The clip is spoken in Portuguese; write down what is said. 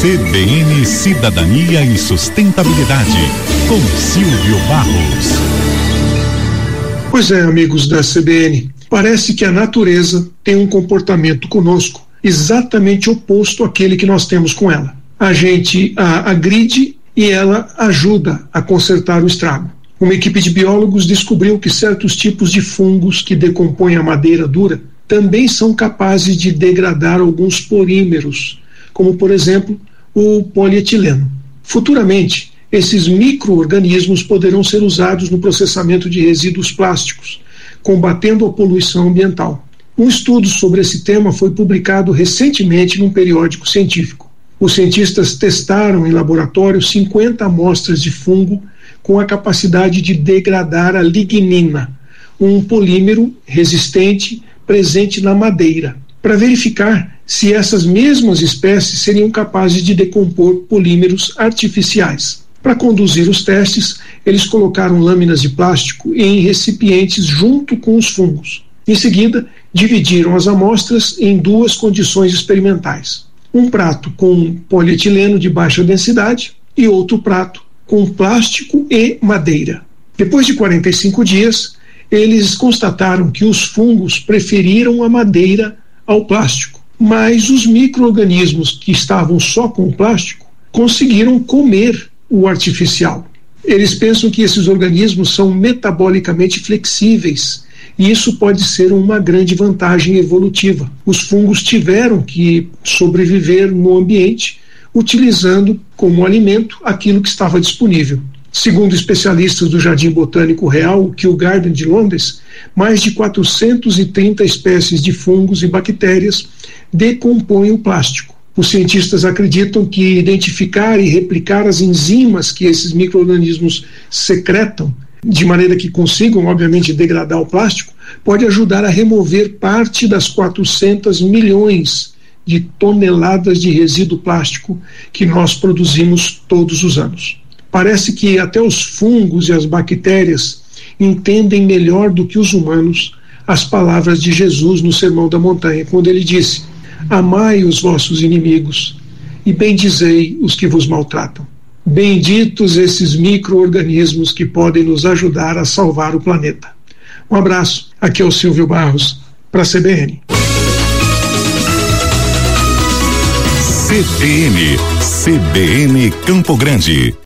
CBN Cidadania e Sustentabilidade, com Silvio Barros. Pois é, amigos da CBN, parece que a natureza tem um comportamento conosco exatamente oposto àquele que nós temos com ela. A gente a agride e ela ajuda a consertar o estrago. Uma equipe de biólogos descobriu que certos tipos de fungos que decompõem a madeira dura também são capazes de degradar alguns polímeros, como por exemplo o polietileno. Futuramente, esses microorganismos poderão ser usados no processamento de resíduos plásticos, combatendo a poluição ambiental. Um estudo sobre esse tema foi publicado recentemente num periódico científico. Os cientistas testaram em laboratório 50 amostras de fungo com a capacidade de degradar a lignina, um polímero resistente presente na madeira, para verificar se essas mesmas espécies seriam capazes de decompor polímeros artificiais. Para conduzir os testes, eles colocaram lâminas de plástico em recipientes junto com os fungos. Em seguida, dividiram as amostras em duas condições experimentais: um prato com polietileno de baixa densidade e outro prato com plástico e madeira. Depois de 45 dias, eles constataram que os fungos preferiram a madeira ao plástico mas os micro-organismos que estavam só com o plástico conseguiram comer o artificial. Eles pensam que esses organismos são metabolicamente flexíveis e isso pode ser uma grande vantagem evolutiva. Os fungos tiveram que sobreviver no ambiente utilizando como alimento aquilo que estava disponível. Segundo especialistas do Jardim Botânico Real, Kew Garden de Londres, mais de 430 espécies de fungos e bactérias decompõem o plástico. Os cientistas acreditam que identificar e replicar as enzimas que esses microorganismos secretam, de maneira que consigam, obviamente, degradar o plástico, pode ajudar a remover parte das 400 milhões de toneladas de resíduo plástico que nós produzimos todos os anos. Parece que até os fungos e as bactérias entendem melhor do que os humanos as palavras de Jesus no Sermão da Montanha, quando ele disse: Amai os vossos inimigos e bendizei os que vos maltratam. Benditos esses micro-organismos que podem nos ajudar a salvar o planeta. Um abraço. Aqui é o Silvio Barros, para a CBN. CBN, CBN Campo Grande.